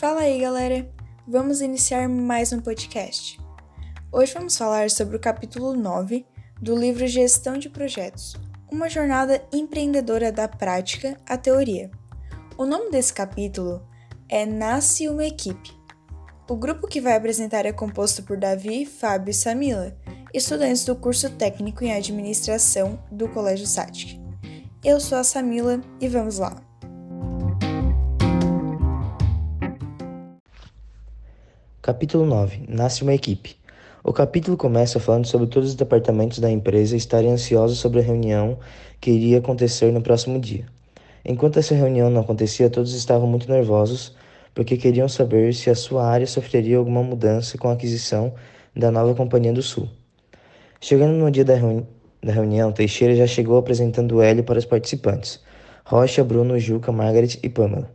Fala aí, galera! Vamos iniciar mais um podcast. Hoje vamos falar sobre o capítulo 9 do livro Gestão de Projetos Uma jornada empreendedora da prática à teoria. O nome desse capítulo é Nasce uma Equipe. O grupo que vai apresentar é composto por Davi, Fábio e Samila, estudantes do curso técnico em administração do Colégio Satic. Eu sou a Samila e vamos lá! Capítulo 9 Nasce uma equipe. O capítulo começa falando sobre todos os departamentos da empresa estarem ansiosos sobre a reunião que iria acontecer no próximo dia. Enquanto essa reunião não acontecia, todos estavam muito nervosos porque queriam saber se a sua área sofreria alguma mudança com a aquisição da nova Companhia do Sul. Chegando no dia da, reuni da reunião, Teixeira já chegou apresentando Hélio para os participantes: Rocha, Bruno, Juca, Margaret e Pamela.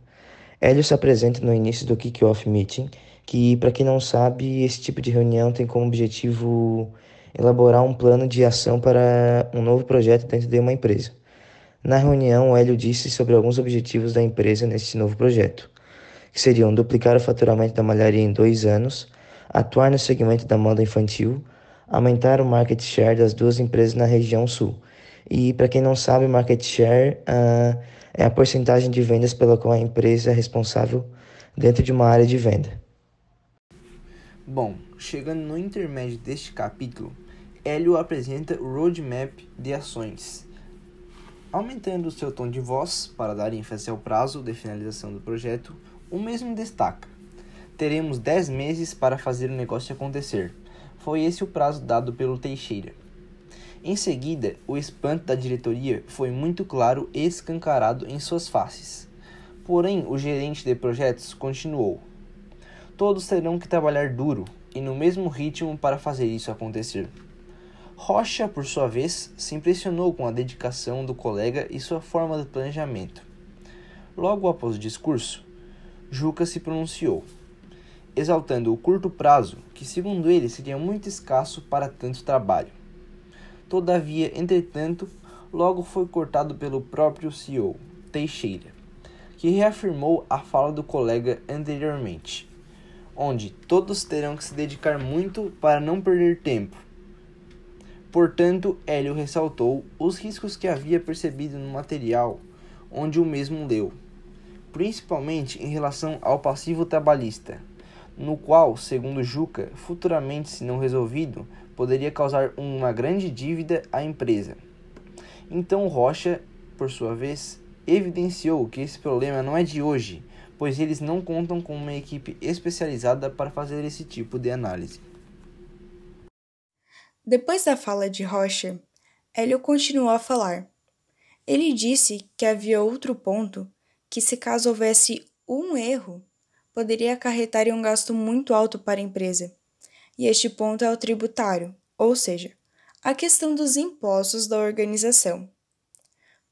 Hélio se apresenta no início do kick-off meeting que, para quem não sabe, esse tipo de reunião tem como objetivo elaborar um plano de ação para um novo projeto dentro de uma empresa. Na reunião, o Hélio disse sobre alguns objetivos da empresa nesse novo projeto, que seriam duplicar o faturamento da malharia em dois anos, atuar no segmento da moda infantil, aumentar o market share das duas empresas na região sul. E para quem não sabe, market share uh, é a porcentagem de vendas pela qual a empresa é responsável dentro de uma área de venda. Bom, chegando no intermédio deste capítulo, Hélio apresenta o roadmap de ações. Aumentando seu tom de voz para dar ênfase ao prazo de finalização do projeto, o mesmo destaca: teremos 10 meses para fazer o negócio acontecer. Foi esse o prazo dado pelo Teixeira. Em seguida, o espanto da diretoria foi muito claro e escancarado em suas faces. Porém, o gerente de projetos continuou: Todos terão que trabalhar duro e no mesmo ritmo para fazer isso acontecer. Rocha, por sua vez, se impressionou com a dedicação do colega e sua forma de planejamento. Logo após o discurso, Juca se pronunciou, exaltando o curto prazo, que segundo ele seria muito escasso para tanto trabalho. Todavia, entretanto, logo foi cortado pelo próprio CEO, Teixeira, que reafirmou a fala do colega anteriormente onde todos terão que se dedicar muito para não perder tempo. Portanto, Hélio ressaltou os riscos que havia percebido no material onde o mesmo leu, principalmente em relação ao passivo trabalhista, no qual, segundo Juca, futuramente, se não resolvido, poderia causar uma grande dívida à empresa. Então Rocha, por sua vez, evidenciou que esse problema não é de hoje, pois eles não contam com uma equipe especializada para fazer esse tipo de análise. Depois da fala de Rocha, Hélio continuou a falar. Ele disse que havia outro ponto que, se caso houvesse um erro, poderia acarretar em um gasto muito alto para a empresa. E este ponto é o tributário, ou seja, a questão dos impostos da organização.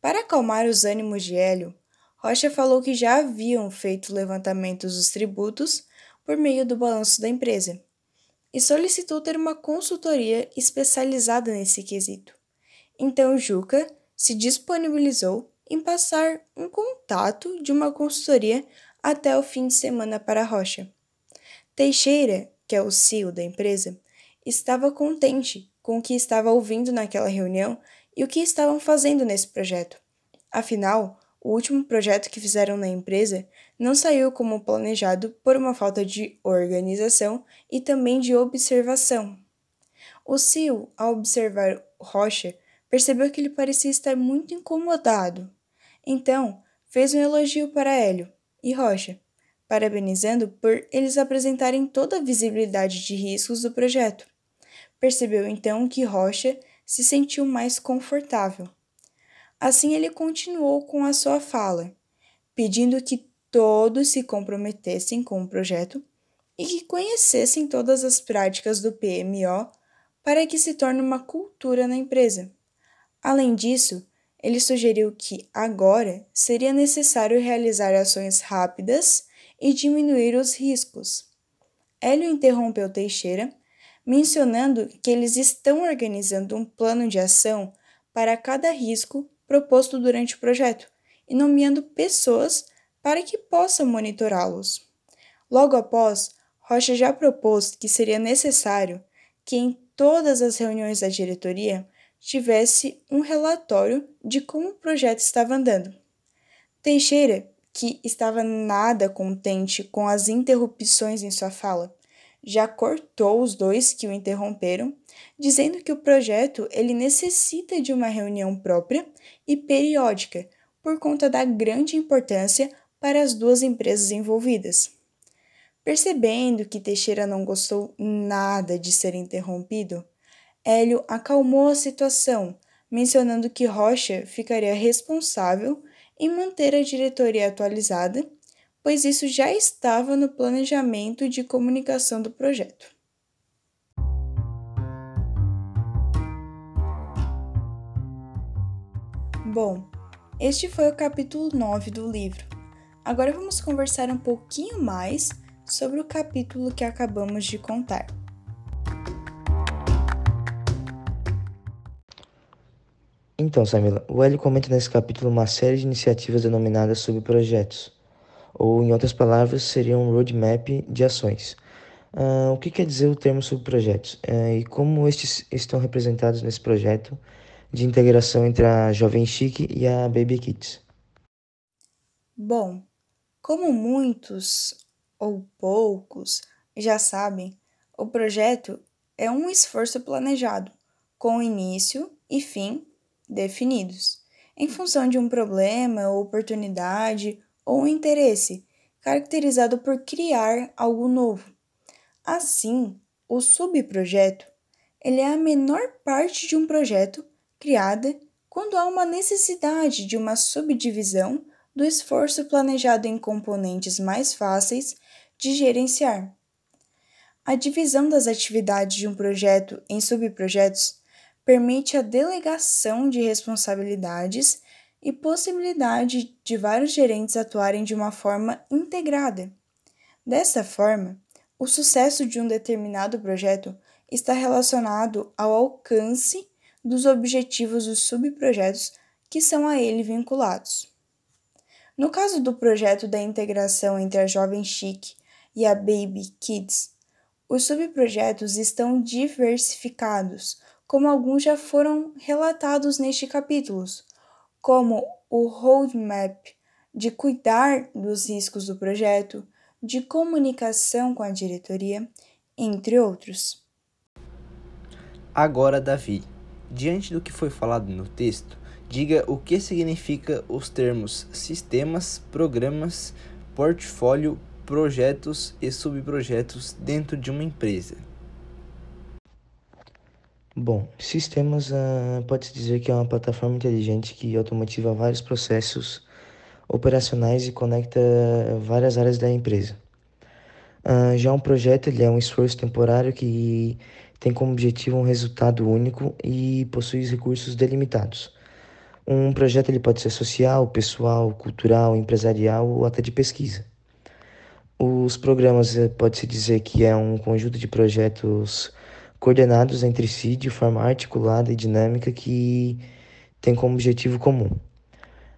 Para acalmar os ânimos de Hélio, Rocha falou que já haviam feito levantamentos dos tributos por meio do balanço da empresa e solicitou ter uma consultoria especializada nesse quesito. Então Juca se disponibilizou em passar um contato de uma consultoria até o fim de semana para Rocha. Teixeira, que é o CEO da empresa, estava contente com o que estava ouvindo naquela reunião e o que estavam fazendo nesse projeto. Afinal, o último projeto que fizeram na empresa não saiu como planejado por uma falta de organização e também de observação. O CEO, ao observar Rocha, percebeu que ele parecia estar muito incomodado. Então, fez um elogio para Hélio e Rocha, parabenizando por eles apresentarem toda a visibilidade de riscos do projeto. Percebeu então que Rocha se sentiu mais confortável. Assim, ele continuou com a sua fala, pedindo que todos se comprometessem com o projeto e que conhecessem todas as práticas do PMO para que se torne uma cultura na empresa. Além disso, ele sugeriu que agora seria necessário realizar ações rápidas e diminuir os riscos. Hélio interrompeu Teixeira, mencionando que eles estão organizando um plano de ação para cada risco proposto durante o projeto e nomeando pessoas para que possam monitorá-los. Logo após, Rocha já propôs que seria necessário que em todas as reuniões da diretoria tivesse um relatório de como o projeto estava andando. Teixeira, que estava nada contente com as interrupções em sua fala, já cortou os dois que o interromperam, dizendo que o projeto ele necessita de uma reunião própria e periódica por conta da grande importância para as duas empresas envolvidas. Percebendo que Teixeira não gostou nada de ser interrompido, Hélio acalmou a situação, mencionando que Rocha ficaria responsável em manter a diretoria atualizada, pois isso já estava no planejamento de comunicação do projeto. Bom, este foi o capítulo 9 do livro. Agora vamos conversar um pouquinho mais sobre o capítulo que acabamos de contar. Então, Samila, o Hélio comenta nesse capítulo uma série de iniciativas denominadas subprojetos, ou em outras palavras, seria um roadmap de ações. Uh, o que quer dizer o termo subprojetos uh, e como estes estão representados nesse projeto de integração entre a Jovem Chique e a Baby Kids? Bom, como muitos ou poucos já sabem, o projeto é um esforço planejado, com início e fim definidos, em função de um problema, oportunidade ou interesse, caracterizado por criar algo novo. Assim, o subprojeto ele é a menor parte de um projeto criada quando há uma necessidade de uma subdivisão do esforço planejado em componentes mais fáceis de gerenciar. A divisão das atividades de um projeto em subprojetos permite a delegação de responsabilidades e possibilidade de vários gerentes atuarem de uma forma integrada. Dessa forma, o sucesso de um determinado projeto está relacionado ao alcance dos objetivos dos subprojetos que são a ele vinculados. No caso do projeto da integração entre a Jovem Chic e a Baby Kids, os subprojetos estão diversificados, como alguns já foram relatados neste capítulo, como o roadmap de cuidar dos riscos do projeto, de comunicação com a diretoria, entre outros. Agora, Davi, diante do que foi falado no texto, diga o que significa os termos sistemas, programas, portfólio, projetos e subprojetos dentro de uma empresa. Bom, sistemas uh, pode-se dizer que é uma plataforma inteligente que automatiza vários processos operacionais e conecta várias áreas da empresa. Uh, já um projeto ele é um esforço temporário que tem como objetivo um resultado único e possui recursos delimitados. Um projeto ele pode ser social, pessoal, cultural, empresarial ou até de pesquisa. Os programas eh, pode-se dizer que é um conjunto de projetos coordenados entre si de forma articulada e dinâmica que tem como objetivo comum.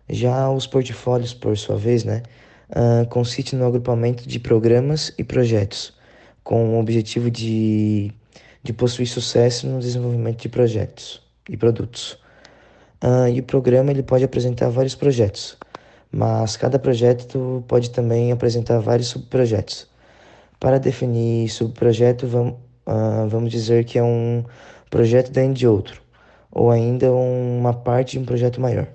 Já os portfólios, por sua vez, né, uh, consiste no agrupamento de programas e projetos, com o objetivo de, de possuir sucesso no desenvolvimento de projetos e produtos. Uh, e o programa ele pode apresentar vários projetos, mas cada projeto pode também apresentar vários subprojetos. Para definir subprojeto, vamos, uh, vamos dizer que é um projeto dentro de outro, ou ainda uma parte de um projeto maior.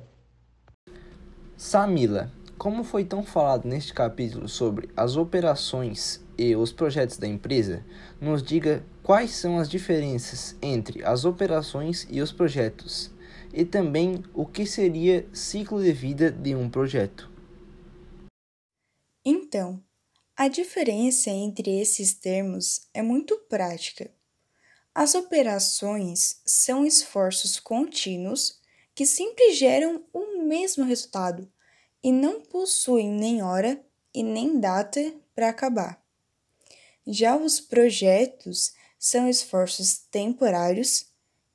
Samila, como foi tão falado neste capítulo sobre as operações e os projetos da empresa, nos diga quais são as diferenças entre as operações e os projetos, e também o que seria ciclo de vida de um projeto. Então, a diferença entre esses termos é muito prática. As operações são esforços contínuos que sempre geram o mesmo resultado e não possuem nem hora e nem data para acabar. Já os projetos são esforços temporários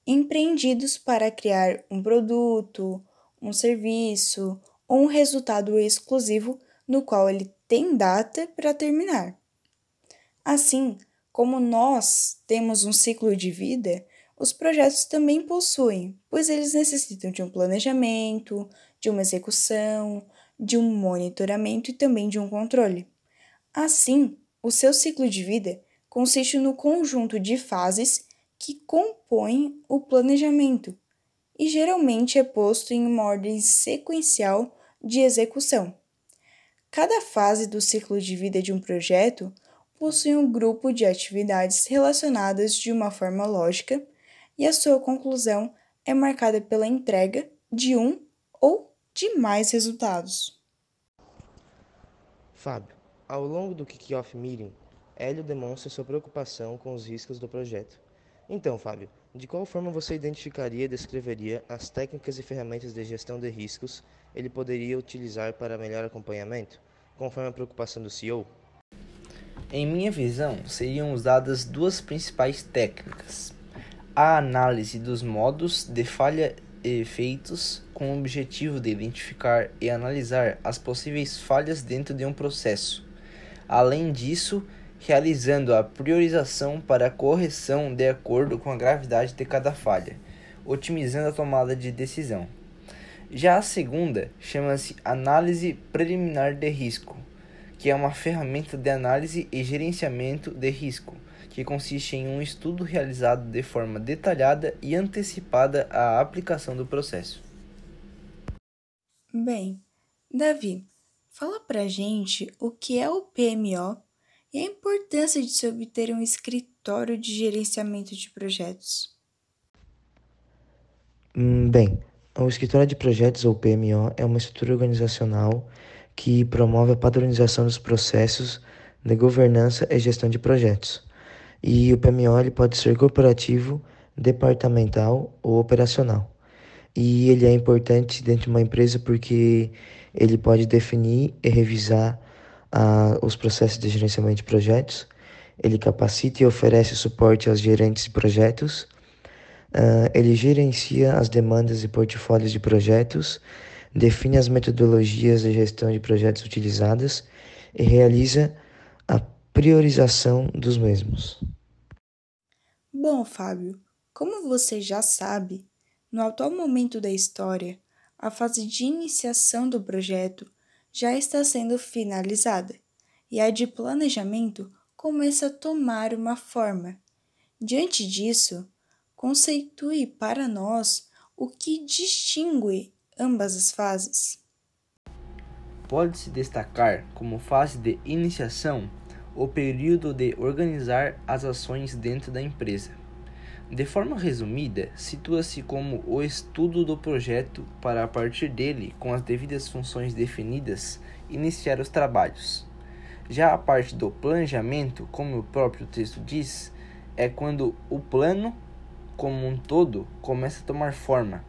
empreendidos para criar um produto, um serviço ou um resultado exclusivo no qual ele tem data para terminar. Assim, como nós temos um ciclo de vida, os projetos também possuem, pois eles necessitam de um planejamento, de uma execução, de um monitoramento e também de um controle. Assim, o seu ciclo de vida consiste no conjunto de fases que compõem o planejamento e geralmente é posto em uma ordem sequencial de execução. Cada fase do ciclo de vida de um projeto possui um grupo de atividades relacionadas de uma forma lógica e a sua conclusão é marcada pela entrega de um ou de mais resultados. Fábio, ao longo do Kick-Off Meeting, Hélio demonstra sua preocupação com os riscos do projeto. Então, Fábio, de qual forma você identificaria e descreveria as técnicas e ferramentas de gestão de riscos ele poderia utilizar para melhor acompanhamento, conforme a preocupação do CEO? Em minha visão, seriam usadas duas principais técnicas: a análise dos modos de falha e efeitos, com o objetivo de identificar e analisar as possíveis falhas dentro de um processo. Além disso, realizando a priorização para a correção de acordo com a gravidade de cada falha, otimizando a tomada de decisão. Já a segunda chama-se análise preliminar de risco, que é uma ferramenta de análise e gerenciamento de risco, que consiste em um estudo realizado de forma detalhada e antecipada à aplicação do processo. Bem, Davi, fala pra gente o que é o PMO e a importância de se obter um escritório de gerenciamento de projetos. Hum, bem, o escritório de projetos ou PMO é uma estrutura organizacional que promove a padronização dos processos de governança e gestão de projetos. E o PMO ele pode ser corporativo, departamental ou operacional. E ele é importante dentro de uma empresa porque ele pode definir e revisar a, os processos de gerenciamento de projetos, ele capacita e oferece suporte aos gerentes de projetos, uh, ele gerencia as demandas e portfólios de projetos, define as metodologias de gestão de projetos utilizadas e realiza a priorização dos mesmos. Bom, Fábio, como você já sabe, no atual momento da história, a fase de iniciação do projeto já está sendo finalizada e a de planejamento começa a tomar uma forma. Diante disso, conceitue para nós o que distingue ambas as fases. Pode-se destacar como fase de iniciação o período de organizar as ações dentro da empresa de forma resumida, situa-se como o estudo do projeto para, a partir dele, com as devidas funções definidas, iniciar os trabalhos. Já a parte do planejamento, como o próprio texto diz, é quando o plano, como um todo, começa a tomar forma,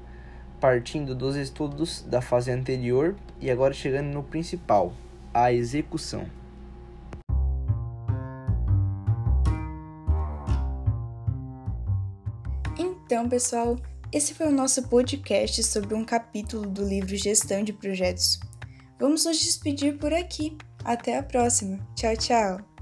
partindo dos estudos da fase anterior e agora chegando no principal, a execução. Então, pessoal, esse foi o nosso podcast sobre um capítulo do livro Gestão de Projetos. Vamos nos despedir por aqui. Até a próxima. Tchau, tchau.